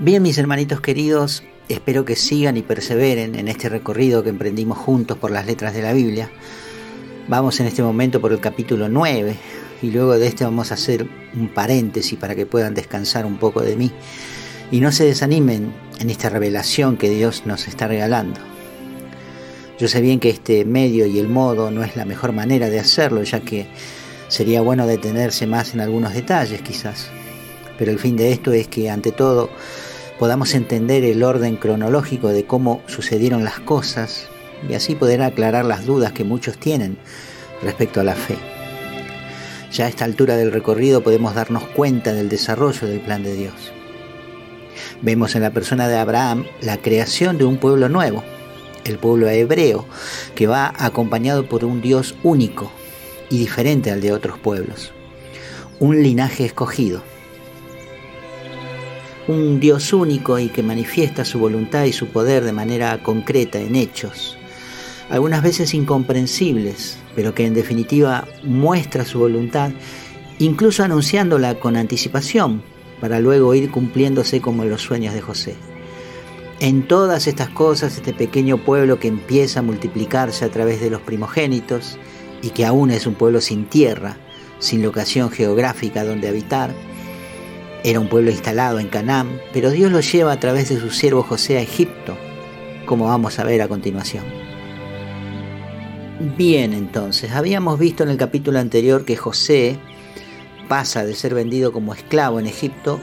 Bien, mis hermanitos queridos, espero que sigan y perseveren en este recorrido que emprendimos juntos por las letras de la Biblia. Vamos en este momento por el capítulo 9 y luego de este vamos a hacer un paréntesis para que puedan descansar un poco de mí y no se desanimen en esta revelación que Dios nos está regalando. Yo sé bien que este medio y el modo no es la mejor manera de hacerlo, ya que sería bueno detenerse más en algunos detalles quizás. Pero el fin de esto es que ante todo podamos entender el orden cronológico de cómo sucedieron las cosas y así poder aclarar las dudas que muchos tienen respecto a la fe. Ya a esta altura del recorrido podemos darnos cuenta del desarrollo del plan de Dios. Vemos en la persona de Abraham la creación de un pueblo nuevo, el pueblo hebreo, que va acompañado por un Dios único y diferente al de otros pueblos, un linaje escogido un Dios único y que manifiesta su voluntad y su poder de manera concreta en hechos, algunas veces incomprensibles, pero que en definitiva muestra su voluntad, incluso anunciándola con anticipación, para luego ir cumpliéndose como en los sueños de José. En todas estas cosas, este pequeño pueblo que empieza a multiplicarse a través de los primogénitos y que aún es un pueblo sin tierra, sin locación geográfica donde habitar, era un pueblo instalado en Canaán, pero Dios lo lleva a través de su siervo José a Egipto, como vamos a ver a continuación. Bien, entonces, habíamos visto en el capítulo anterior que José pasa de ser vendido como esclavo en Egipto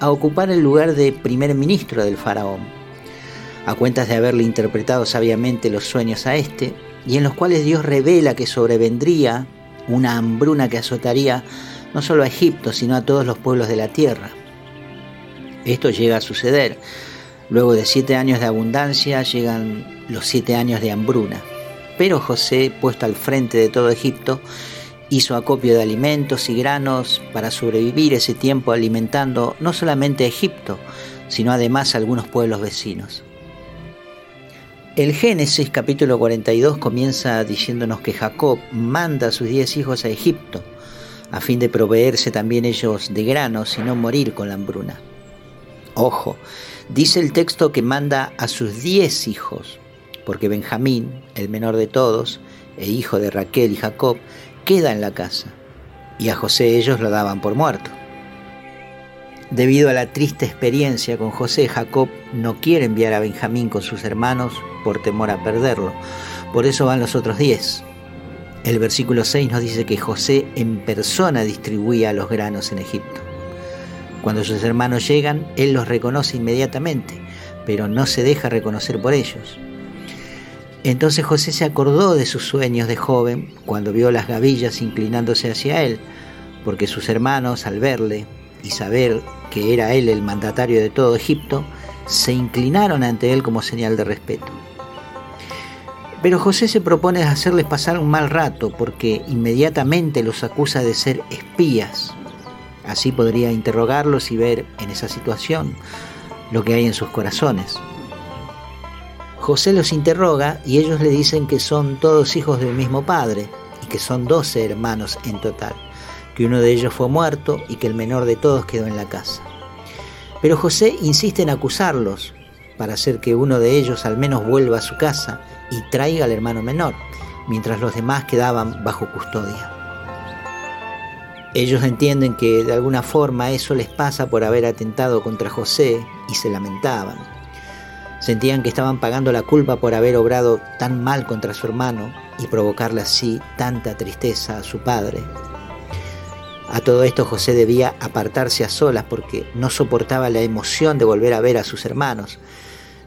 a ocupar el lugar de primer ministro del faraón, a cuentas de haberle interpretado sabiamente los sueños a este, y en los cuales Dios revela que sobrevendría una hambruna que azotaría no solo a Egipto, sino a todos los pueblos de la tierra. Esto llega a suceder. Luego de siete años de abundancia llegan los siete años de hambruna. Pero José, puesto al frente de todo Egipto, hizo acopio de alimentos y granos para sobrevivir ese tiempo alimentando no solamente a Egipto, sino además a algunos pueblos vecinos. El Génesis capítulo 42 comienza diciéndonos que Jacob manda a sus diez hijos a Egipto a fin de proveerse también ellos de granos y no morir con la hambruna. Ojo, dice el texto que manda a sus diez hijos, porque Benjamín, el menor de todos, e hijo de Raquel y Jacob, queda en la casa, y a José ellos lo daban por muerto. Debido a la triste experiencia con José, Jacob no quiere enviar a Benjamín con sus hermanos por temor a perderlo. Por eso van los otros diez. El versículo 6 nos dice que José en persona distribuía los granos en Egipto. Cuando sus hermanos llegan, él los reconoce inmediatamente, pero no se deja reconocer por ellos. Entonces José se acordó de sus sueños de joven cuando vio las gavillas inclinándose hacia él, porque sus hermanos, al verle y saber que era él el mandatario de todo Egipto, se inclinaron ante él como señal de respeto. Pero José se propone hacerles pasar un mal rato porque inmediatamente los acusa de ser espías. Así podría interrogarlos y ver en esa situación lo que hay en sus corazones. José los interroga y ellos le dicen que son todos hijos del mismo padre y que son doce hermanos en total, que uno de ellos fue muerto y que el menor de todos quedó en la casa. Pero José insiste en acusarlos para hacer que uno de ellos al menos vuelva a su casa y traiga al hermano menor, mientras los demás quedaban bajo custodia. Ellos entienden que de alguna forma eso les pasa por haber atentado contra José y se lamentaban. Sentían que estaban pagando la culpa por haber obrado tan mal contra su hermano y provocarle así tanta tristeza a su padre. A todo esto José debía apartarse a solas porque no soportaba la emoción de volver a ver a sus hermanos,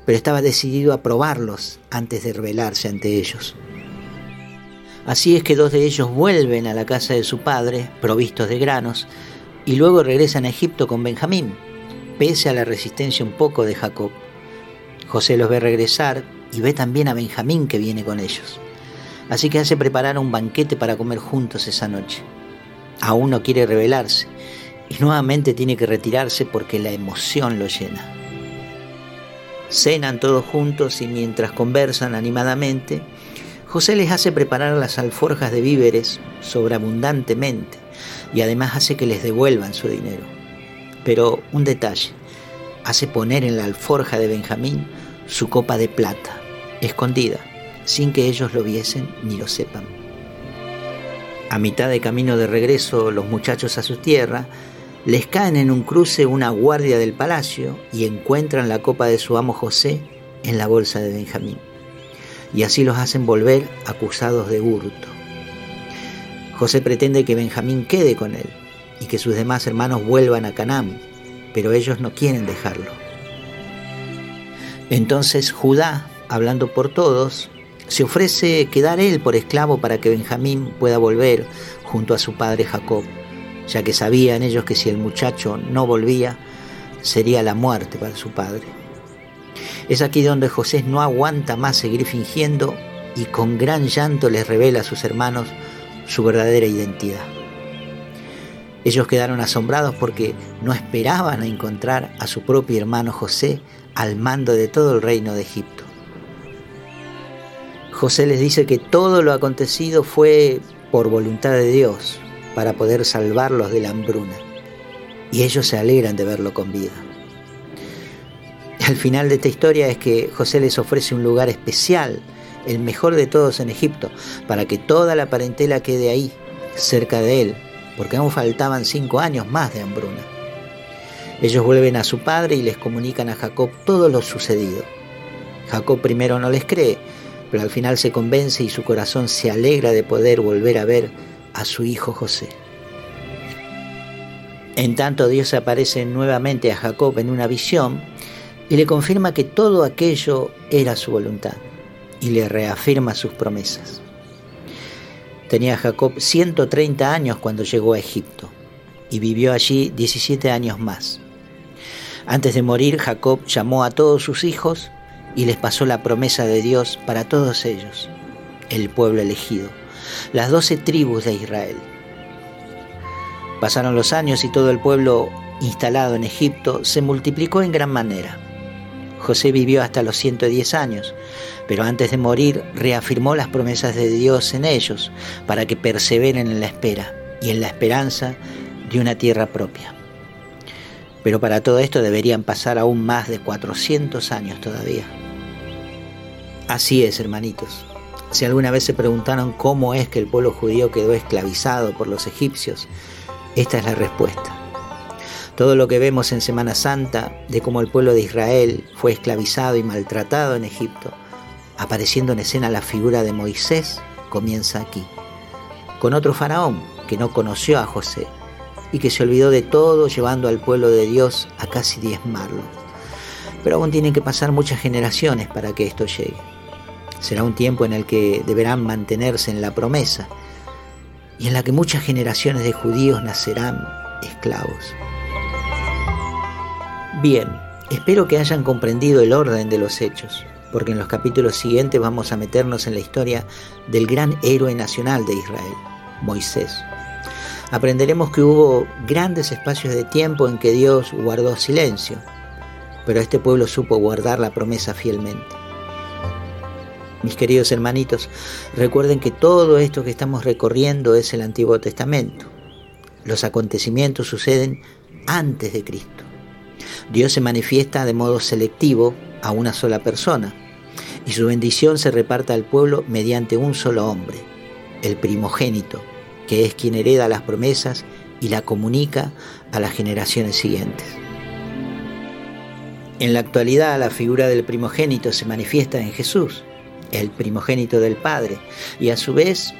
pero estaba decidido a probarlos antes de rebelarse ante ellos. Así es que dos de ellos vuelven a la casa de su padre, provistos de granos, y luego regresan a Egipto con Benjamín, pese a la resistencia un poco de Jacob. José los ve regresar y ve también a Benjamín que viene con ellos. Así que hace preparar un banquete para comer juntos esa noche. Aún no quiere rebelarse y nuevamente tiene que retirarse porque la emoción lo llena. Cenan todos juntos y mientras conversan animadamente, José les hace preparar las alforjas de víveres sobreabundantemente y además hace que les devuelvan su dinero. Pero un detalle, hace poner en la alforja de Benjamín su copa de plata, escondida, sin que ellos lo viesen ni lo sepan. A mitad de camino de regreso los muchachos a su tierra, les caen en un cruce una guardia del palacio y encuentran la copa de su amo José en la bolsa de Benjamín. Y así los hacen volver acusados de hurto. José pretende que Benjamín quede con él y que sus demás hermanos vuelvan a Canaán, pero ellos no quieren dejarlo. Entonces Judá, hablando por todos, se ofrece quedar él por esclavo para que Benjamín pueda volver junto a su padre Jacob, ya que sabían ellos que si el muchacho no volvía, sería la muerte para su padre. Es aquí donde José no aguanta más seguir fingiendo y con gran llanto les revela a sus hermanos su verdadera identidad. Ellos quedaron asombrados porque no esperaban encontrar a su propio hermano José al mando de todo el reino de Egipto. José les dice que todo lo acontecido fue por voluntad de Dios para poder salvarlos de la hambruna. Y ellos se alegran de verlo con vida. El final de esta historia es que José les ofrece un lugar especial, el mejor de todos en Egipto, para que toda la parentela quede ahí, cerca de él, porque aún faltaban cinco años más de hambruna. Ellos vuelven a su padre y les comunican a Jacob todo lo sucedido. Jacob primero no les cree, pero al final se convence y su corazón se alegra de poder volver a ver a su hijo José. En tanto Dios aparece nuevamente a Jacob en una visión y le confirma que todo aquello era su voluntad y le reafirma sus promesas. Tenía Jacob 130 años cuando llegó a Egipto y vivió allí 17 años más. Antes de morir, Jacob llamó a todos sus hijos y les pasó la promesa de Dios para todos ellos, el pueblo elegido, las doce tribus de Israel. Pasaron los años y todo el pueblo instalado en Egipto se multiplicó en gran manera. José vivió hasta los 110 años, pero antes de morir reafirmó las promesas de Dios en ellos para que perseveren en la espera y en la esperanza de una tierra propia. Pero para todo esto deberían pasar aún más de 400 años todavía. Así es, hermanitos. Si alguna vez se preguntaron cómo es que el pueblo judío quedó esclavizado por los egipcios, esta es la respuesta. Todo lo que vemos en Semana Santa de cómo el pueblo de Israel fue esclavizado y maltratado en Egipto, apareciendo en escena la figura de Moisés, comienza aquí, con otro faraón que no conoció a José y que se olvidó de todo llevando al pueblo de Dios a casi diezmarlo. Pero aún tienen que pasar muchas generaciones para que esto llegue. Será un tiempo en el que deberán mantenerse en la promesa y en la que muchas generaciones de judíos nacerán esclavos. Bien, espero que hayan comprendido el orden de los hechos, porque en los capítulos siguientes vamos a meternos en la historia del gran héroe nacional de Israel, Moisés. Aprenderemos que hubo grandes espacios de tiempo en que Dios guardó silencio, pero este pueblo supo guardar la promesa fielmente. Mis queridos hermanitos, recuerden que todo esto que estamos recorriendo es el Antiguo Testamento. Los acontecimientos suceden antes de Cristo. Dios se manifiesta de modo selectivo a una sola persona y su bendición se reparte al pueblo mediante un solo hombre, el primogénito, que es quien hereda las promesas y la comunica a las generaciones siguientes. En la actualidad la figura del primogénito se manifiesta en Jesús, el primogénito del Padre, y a su vez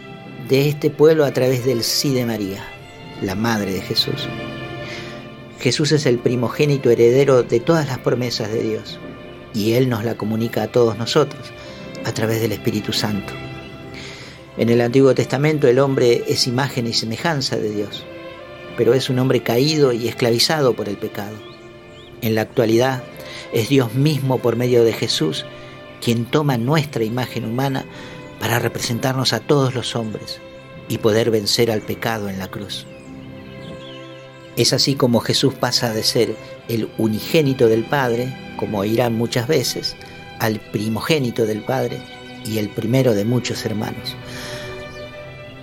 de este pueblo a través del sí de María, la madre de Jesús. Jesús es el primogénito heredero de todas las promesas de Dios y Él nos la comunica a todos nosotros a través del Espíritu Santo. En el Antiguo Testamento el hombre es imagen y semejanza de Dios, pero es un hombre caído y esclavizado por el pecado. En la actualidad es Dios mismo por medio de Jesús quien toma nuestra imagen humana para representarnos a todos los hombres y poder vencer al pecado en la cruz. Es así como Jesús pasa de ser el unigénito del Padre, como irán muchas veces, al primogénito del Padre y el primero de muchos hermanos.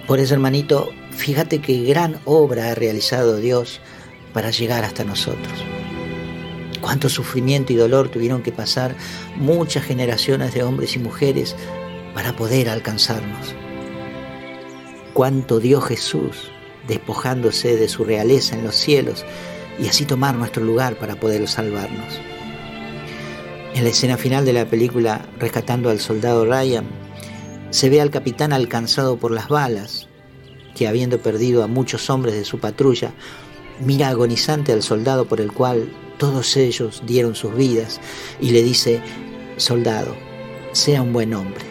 Por eso, hermanito, fíjate qué gran obra ha realizado Dios para llegar hasta nosotros. Cuánto sufrimiento y dolor tuvieron que pasar muchas generaciones de hombres y mujeres para poder alcanzarnos. Cuánto dio Jesús despojándose de su realeza en los cielos y así tomar nuestro lugar para poder salvarnos. En la escena final de la película Rescatando al soldado Ryan, se ve al capitán alcanzado por las balas, que habiendo perdido a muchos hombres de su patrulla, mira agonizante al soldado por el cual todos ellos dieron sus vidas y le dice, soldado, sea un buen hombre,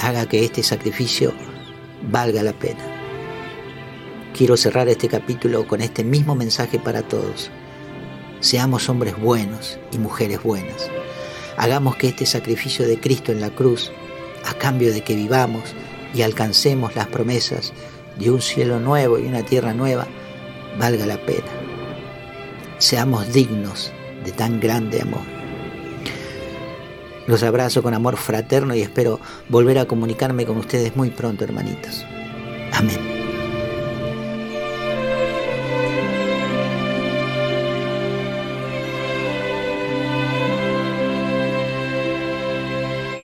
haga que este sacrificio valga la pena. Quiero cerrar este capítulo con este mismo mensaje para todos. Seamos hombres buenos y mujeres buenas. Hagamos que este sacrificio de Cristo en la cruz, a cambio de que vivamos y alcancemos las promesas de un cielo nuevo y una tierra nueva, valga la pena. Seamos dignos de tan grande amor. Los abrazo con amor fraterno y espero volver a comunicarme con ustedes muy pronto, hermanitos. Amén.